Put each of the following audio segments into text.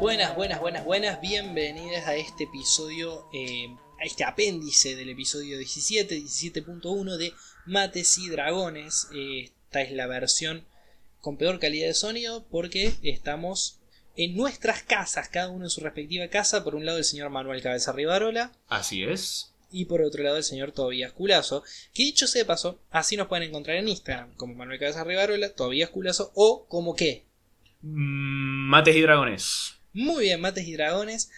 Buenas, buenas, buenas, buenas. Bienvenidas a este episodio, eh, a este apéndice del episodio 17, 17.1 de Mates y Dragones. Eh, esta es la versión con peor calidad de sonido porque estamos en nuestras casas, cada uno en su respectiva casa. Por un lado el señor Manuel Cabeza Rivarola. Así es. Y por otro lado el señor Tobías Culazo. Que dicho sea de paso, así nos pueden encontrar en Instagram, como Manuel Cabeza Rivarola, Tobías Culazo o como qué. Mm, Mates y dragones. Muy bien, Mates y Dragones.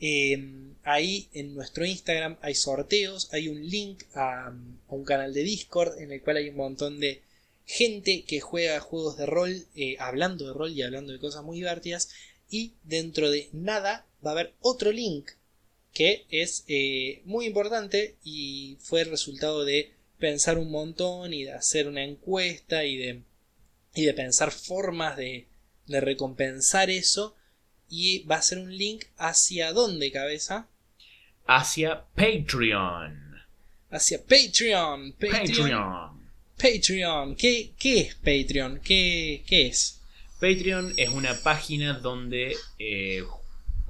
Eh, ahí en nuestro Instagram hay sorteos, hay un link a, un canal de Discord en el cual hay un montón de gente que juega juegos de rol, eh, hablando de rol y hablando de cosas muy divertidas. Y dentro de nada va a haber otro link que es eh, muy importante y fue el resultado de pensar un montón y de hacer una encuesta y de, y de pensar formas de recompensar eso y va a ser un link hacia dónde, cabeza? Hacia Patreon. Hacia Patreon. Patreon. Patreon. Patreon. ¿Qué, qué es Patreon? ¿Qué, ¿Qué es? Patreon es una página donde eh,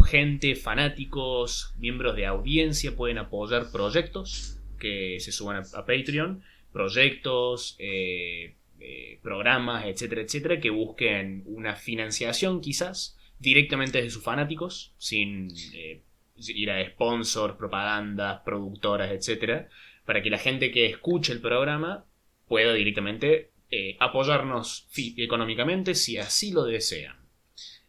gente, fanáticos, miembros de audiencia pueden apoyar proyectos que se suban a, a Patreon. Proyectos, eh, eh, programas, etcétera, etcétera, que busquen una financiación quizás directamente desde sus fanáticos, sin eh, ir a sponsors, propagandas, productoras, etcétera, para que la gente que escuche el programa pueda directamente eh, apoyarnos económicamente si así lo desean.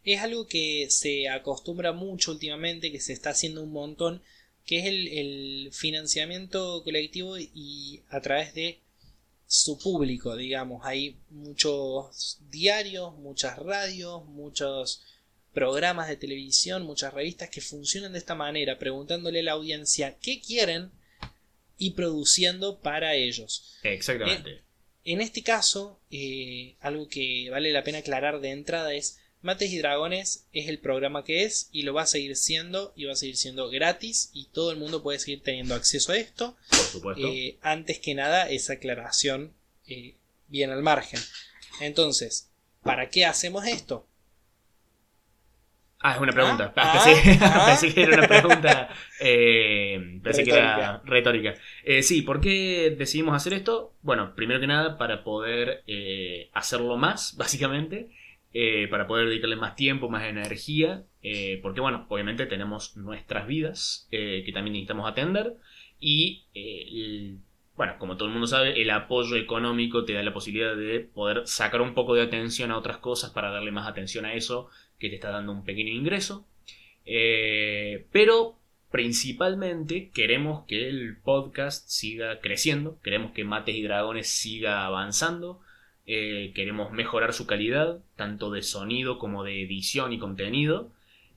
Es algo que se acostumbra mucho últimamente, que se está haciendo un montón, que es el financiamiento colectivo y a través de su público, digamos. Hay muchos diarios, muchas radios, muchos programas de televisión, muchas revistas que funcionan de esta manera, preguntándole a la audiencia qué quieren y produciendo para ellos. Exactamente. En este caso, eh, algo que vale la pena aclarar de entrada es Mates y Dragones es el programa que es y lo va a seguir siendo y va a seguir siendo gratis y todo el mundo puede seguir teniendo acceso a esto. por supuesto. Eh, antes que nada, esa aclaración eh, bien al margen. Entonces, ¿para qué hacemos esto? Ah, es una pregunta. Ah, Ah, pensé, ah, pensé que era una pregunta. eh, pensé que era Retórica. retórica. Eh, sí, ¿por qué decidimos hacer esto? Bueno, primero que nada, para poder eh, hacerlo más, básicamente. para poder dedicarle más tiempo, más energía. porque, bueno, obviamente tenemos nuestras vidas que también necesitamos atender. Y, el- bueno, como todo el mundo sabe, el apoyo económico te da la posibilidad de poder sacar un poco de atención a otras cosas para darle más atención a eso que te está dando un pequeño ingreso. Eh, pero principalmente queremos que el podcast siga creciendo, queremos que Mates y Dragones siga avanzando, eh, queremos mejorar su calidad, tanto de sonido como de edición y contenido.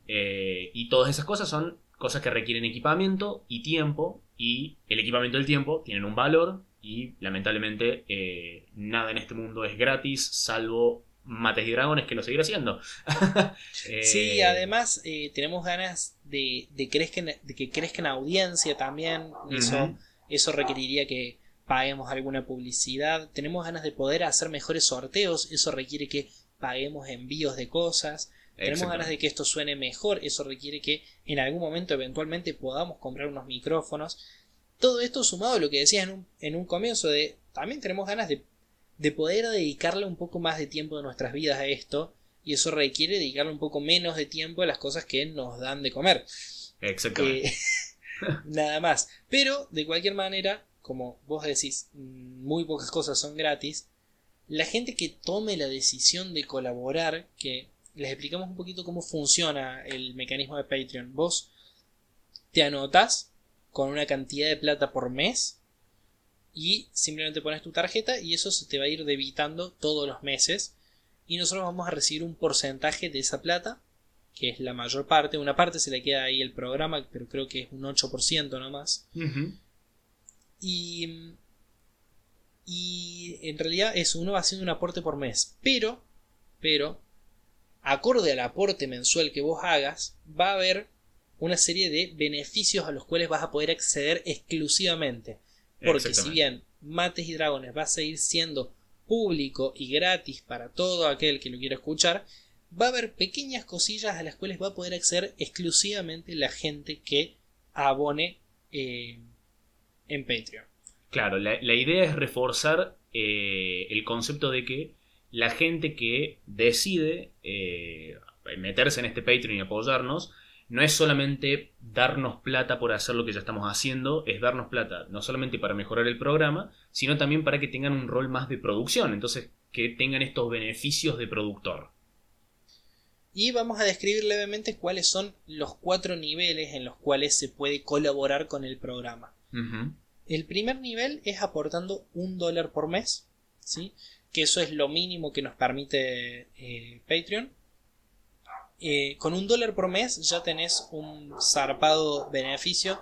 Eh, y todas esas cosas son cosas que requieren equipamiento y tiempo, y el equipamiento y el tiempo tienen un valor, y lamentablemente nada en este mundo es gratis, salvo Mates y Dragones, que lo seguirá haciendo. Eh, Sí, además eh, tenemos ganas de, de, crezcan, de que crezcan audiencia también. Eso, eso requeriría que paguemos alguna publicidad. Tenemos ganas de poder hacer mejores sorteos. Eso requiere que paguemos envíos de cosas. Tenemos ganas de que esto suene mejor. Eso requiere que en algún momento eventualmente podamos comprar unos micrófonos. Todo esto sumado a lo que decías en un, en un comienzo de también tenemos ganas de, de poder dedicarle un poco más de tiempo de nuestras vidas a esto. Y eso requiere dedicarle un poco menos de tiempo a las cosas que nos dan de comer. Exactamente. Eh, nada más. Pero, de cualquier manera, como vos decís, mm, muy pocas cosas son gratis. La gente que tome la decisión de colaborar, que les explicamos un poquito cómo funciona el mecanismo de Patreon. Vos te anotas con una cantidad de plata por mes y simplemente pones tu tarjeta y eso se te va a ir debitando todos los meses y nosotros vamos a recibir un porcentaje de esa plata que es la mayor parte, una parte se le queda ahí el programa, pero creo que es un 8% nomás. Y, y en realidad eso, uno va haciendo un aporte por mes. Pero, pero, acorde al aporte mensual que vos hagas, va a haber una serie de beneficios a los cuales vas a poder acceder exclusivamente. Porque si bien Mates y Dragones va a seguir siendo público y gratis para todo aquel que lo quiera escuchar, va a haber pequeñas cosillas a las cuales va a poder acceder exclusivamente la gente que abone eh, en Patreon. Claro, la, idea es reforzar eh, el concepto de que la gente que decide eh, meterse en este Patreon y apoyarnos, no es solamente darnos plata por hacer lo que ya estamos haciendo, es darnos plata no solamente para mejorar el programa, sino también para que tengan un rol más de producción, entonces que tengan estos beneficios de productor. Y vamos a describir levemente cuáles son los cuatro niveles en los cuales se puede colaborar con el programa. El primer nivel es aportando un dólar por mes, ¿sí? que eso es lo mínimo que nos permite eh, Patreon. Eh, con un dólar por mes ya tenés un zarpado beneficio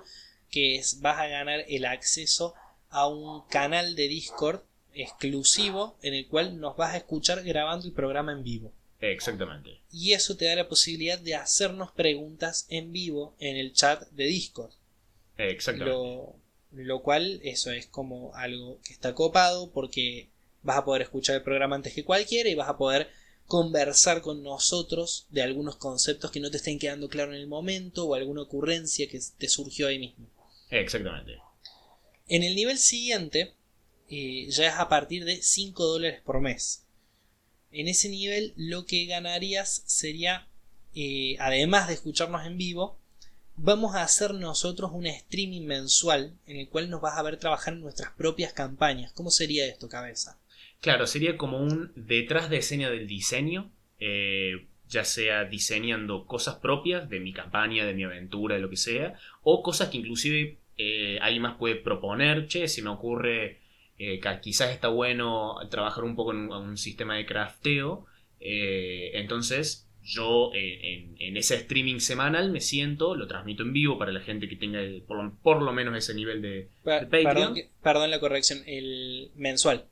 que es vas a ganar el acceso a un canal de Discord exclusivo en el cual nos vas a escuchar grabando el programa en vivo. Exactamente. Y eso te da la posibilidad de hacernos preguntas en vivo en el chat de Discord. Exactamente. Lo, cual, eso es como algo que está copado porque vas a poder escuchar el programa antes que cualquiera y vas a poder conversar con nosotros de algunos conceptos que no te estén quedando claros en el momento o alguna ocurrencia que te surgió ahí mismo. Exactamente. En el nivel siguiente, eh, ya es a partir de 5 dólares por mes. En ese nivel lo que ganarías sería, eh, además de escucharnos en vivo, vamos a hacer nosotros un streaming mensual en el cual nos vas a ver trabajar en nuestras propias campañas. ¿Cómo sería esto, cabeza? Claro, sería como un detrás de escena del diseño, eh, ya sea diseñando cosas propias de mi campaña, de mi aventura, de lo que sea, o cosas que inclusive eh, alguien más puede proponer, che, si me ocurre eh, quizás está bueno trabajar un poco en un, sistema de crafteo. Eh, entonces, yo en, ese streaming semanal me siento, lo transmito en vivo para la gente que tenga por, lo, menos ese nivel de, Patreon. Perdón, la corrección, el mensual.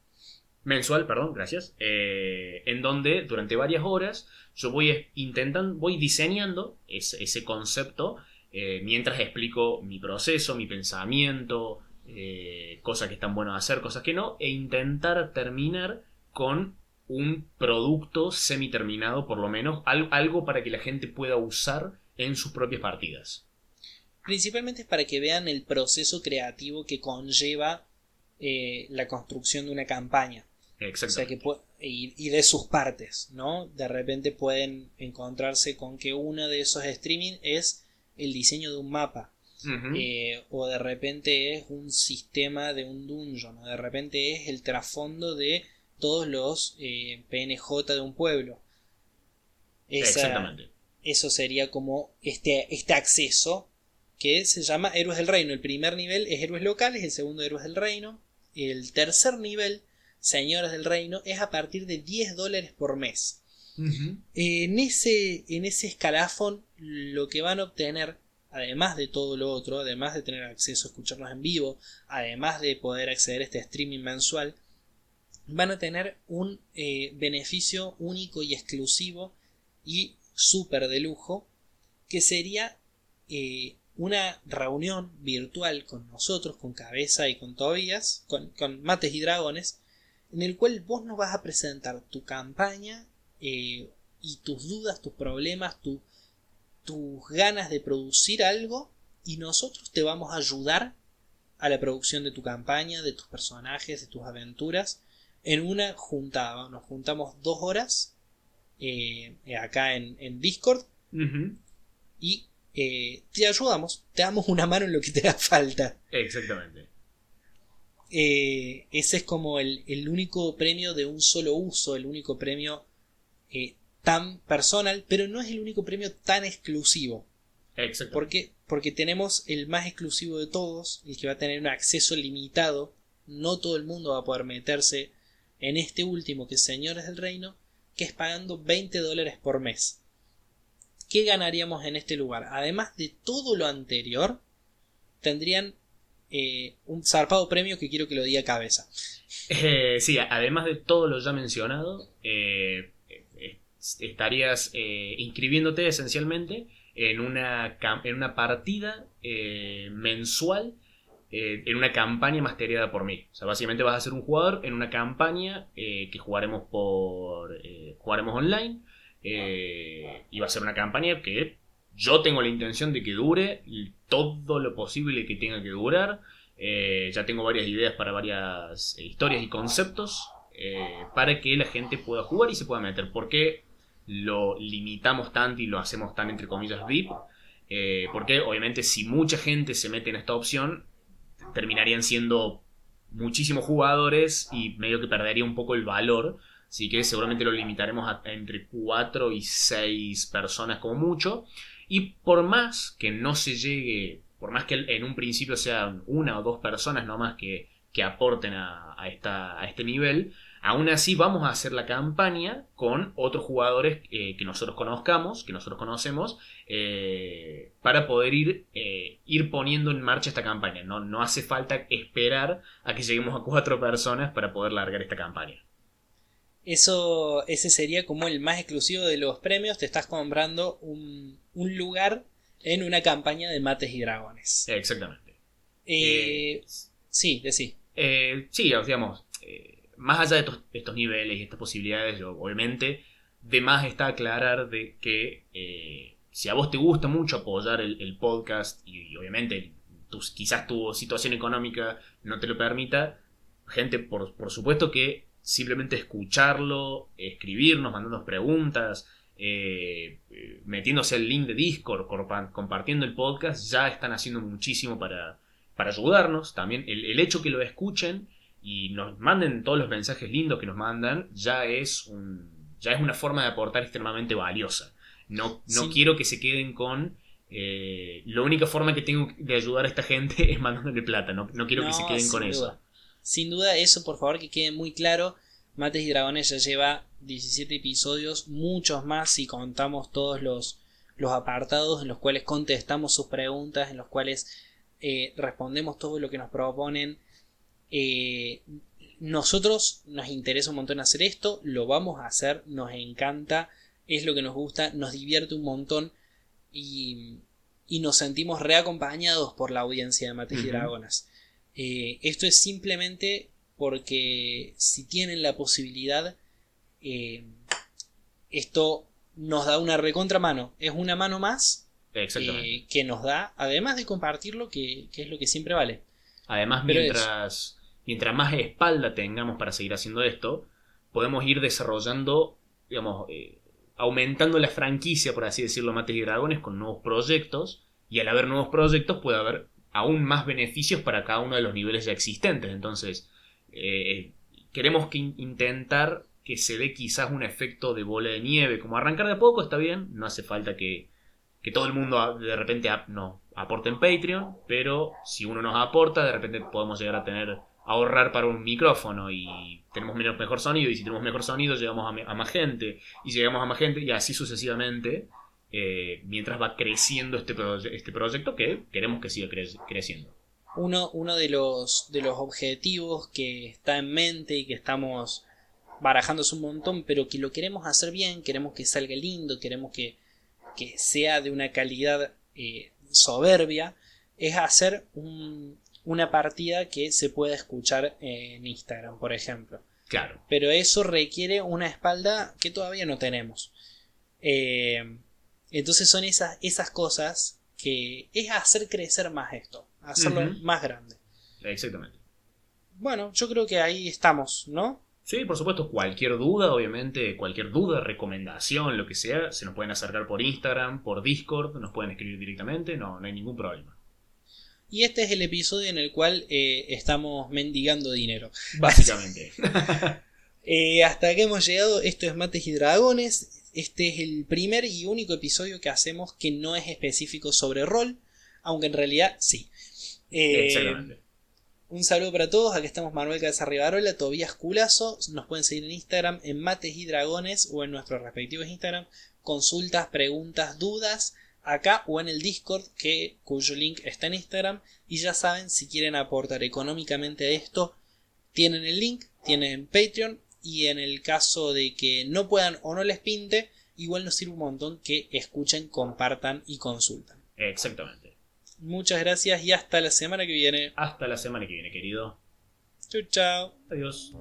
Mensual, perdón, gracias. en donde durante varias horas yo voy intentando, voy diseñando ese, concepto mientras explico mi proceso, mi pensamiento, eh, cosas que están buenas hacer, cosas que no, e intentar terminar con un producto semi-terminado, por lo menos, algo para que la gente pueda usar en sus propias partidas. Principalmente es para que vean el proceso creativo que conlleva eh, la construcción de una campaña. Exactamente. y, y, de sus partes, ¿no? De repente pueden encontrarse con que uno de esos streaming es el diseño de un mapa eh, o de repente es un sistema de un dungeon, o de repente es el trasfondo de todos los eh, PNJ de un pueblo. Exactamente. Eso sería como este, este acceso que se llama Héroes del Reino. El primer nivel es Héroes Locales, el segundo Héroes del Reino. El tercer nivel, Señores del Reino, es a partir de 10 dólares por mes. en, ese, en ese escalafón lo que van a obtener además de todo lo otro, además de tener acceso a escucharnos en vivo, además de poder acceder a este streaming mensual, van a tener un eh, beneficio único y exclusivo y súper de lujo, que sería eh, una reunión virtual con nosotros, con Cabeza y con Tobías, con, Mates y Dragones, en el cual vos nos vas a presentar tu campaña eh, y tus dudas, tus problemas, tu tus ganas de producir algo y nosotros te vamos a ayudar a la producción de tu campaña, de tus personajes, de tus aventuras en una juntada. Nos juntamos dos horas eh, acá en, Discord y eh, te ayudamos, te damos una mano en lo que te da falta. Exactamente. Eh, ese es como el, el, único premio de un solo uso, el único premio tan personal, pero no es el único premio tan exclusivo. Exacto. Porque, porque tenemos el más exclusivo de todos, el que va a tener un acceso limitado. No todo el mundo va a poder meterse en este último, que es Señores del Reino, que es pagando 20 dólares por mes. ¿Qué ganaríamos en este lugar? Además de todo lo anterior, tendrían eh, un zarpado premio que quiero que lo diga cabeza. Eh, sí, además de todo lo ya mencionado, eh, estarías inscribiéndote esencialmente en una, en una partida mensual en una campaña masteriada por mí. O sea, básicamente vas a ser un jugador en una campaña que jugaremos por jugaremos online y va a ser una campaña que yo tengo la intención de que dure todo lo posible que tenga que durar. Eh, ya tengo varias ideas para varias eh, historias y conceptos para que la gente pueda jugar y se pueda meter. ¿Por qué lo limitamos tanto y lo hacemos tan entre comillas VIP? porque obviamente si mucha gente se mete en esta opción, terminarían siendo muchísimos jugadores y medio que perdería un poco el valor. Así que seguramente lo limitaremos a, entre 4 y 6 personas como mucho. Y por más que no se llegue, por más que en un principio sean una o dos personas nomás que, que aporten a, esta, a este nivel, Aún así vamos a hacer la campaña con otros jugadores eh, que nosotros conozcamos, que nosotros conocemos, eh, para poder ir, eh, ir poniendo en marcha esta campaña. No, no hace falta esperar a que lleguemos a cuatro personas para poder largar esta campaña. Eso, ese sería como el más exclusivo de los premios. Te estás comprando un, un lugar en una campaña de mates y dragones. Exactamente. sí, de sí. sí, digamos más allá de estos, niveles y estas posibilidades, obviamente, de más está aclarar de que eh, si a vos te gusta mucho apoyar el, podcast y, obviamente quizás tu situación económica no te lo permita, gente, por, supuesto que simplemente escucharlo, escribirnos, mandándonos preguntas, eh, metiéndose el link de Discord, compartiendo el podcast, ya están haciendo muchísimo para, para ayudarnos. También el, el hecho que lo escuchen y nos manden todos los mensajes lindos que nos mandan, ya es, un, ya es una forma de aportar extremadamente valiosa. No, no quiero que se queden con... Eh, la única forma que tengo de ayudar a esta gente es mandándole plata, no, no quiero que se queden con eso. Sin duda, eso por favor que quede muy claro. Mates y Dragones ya lleva 17 episodios, muchos más si contamos todos los, los apartados en los cuales contestamos sus preguntas, en los cuales eh, respondemos todo lo que nos proponen eh, nosotros nos interesa un montón hacer esto, lo vamos a hacer, nos encanta, es lo que nos gusta, nos divierte un montón y, nos sentimos reacompañados por la audiencia de Mates y Dragonas. Eh, esto es simplemente porque si tienen la posibilidad, eh, esto nos da una recontramano, es una mano más que nos da, además de compartirlo, que, que, es lo que siempre vale. Además, mientras, mientras más espalda tengamos para seguir haciendo esto, podemos ir desarrollando, digamos, eh, aumentando la franquicia, por así decirlo, Mates y Dragones con nuevos proyectos. Y al haber nuevos proyectos puede haber aún más beneficios para cada uno de los niveles ya existentes. Entonces, eh, queremos que intentar que se dé quizás un efecto de bola de nieve. Como arrancar de poco está bien, no hace falta que, que todo el mundo de repente no aporte en Patreon, pero si uno nos aporta, de repente podemos llegar a tener ahorrar para un micrófono y tenemos mejor sonido y si tenemos mejor sonido llegamos a, más gente y llegamos a más gente y así sucesivamente eh, mientras va creciendo este, este proyecto que queremos que siga creciendo. Uno, uno de, los, de los objetivos que está en mente y que estamos barajándose un montón, pero que lo queremos hacer bien, queremos que salga lindo, queremos que, que sea de una calidad eh, soberbia, es hacer un, una partida que se pueda escuchar en Instagram, por ejemplo. Claro. Pero eso requiere una espalda que todavía no tenemos. Eh, entonces son esas, esas cosas que es hacer crecer más esto, hacerlo más grande. Exactamente. Bueno, yo creo que ahí estamos, ¿no? Sí, por supuesto, cualquier duda, obviamente, cualquier duda, recomendación, lo que sea, se nos pueden acercar por Instagram, por Discord, nos pueden escribir directamente, no, no hay ningún problema. Y este es el episodio en el cual eh, estamos mendigando dinero. Básicamente. Eh, hasta que hemos llegado, esto es Mates y Dragones. Este es el primer y único episodio que hacemos que no es específico sobre rol, aunque en realidad sí. Eh, Exactamente. Un saludo para todos, aquí estamos Manuel Cabeza Rivarola, Tobías Culazo, nos pueden seguir en Instagram en Mates y Dragones o en nuestros respectivos Instagram, consultas, preguntas, dudas, acá o en el Discord, que, cuyo link está en Instagram. Y ya saben, si quieren aportar económicamente a esto, tienen el link, tienen Patreon. Y en el caso de que no puedan o no les pinte, igual nos sirve un montón que escuchen, compartan y consultan. Exactamente. Muchas gracias y hasta la semana que viene. Hasta la semana que viene, querido. Chau, chao. Adiós.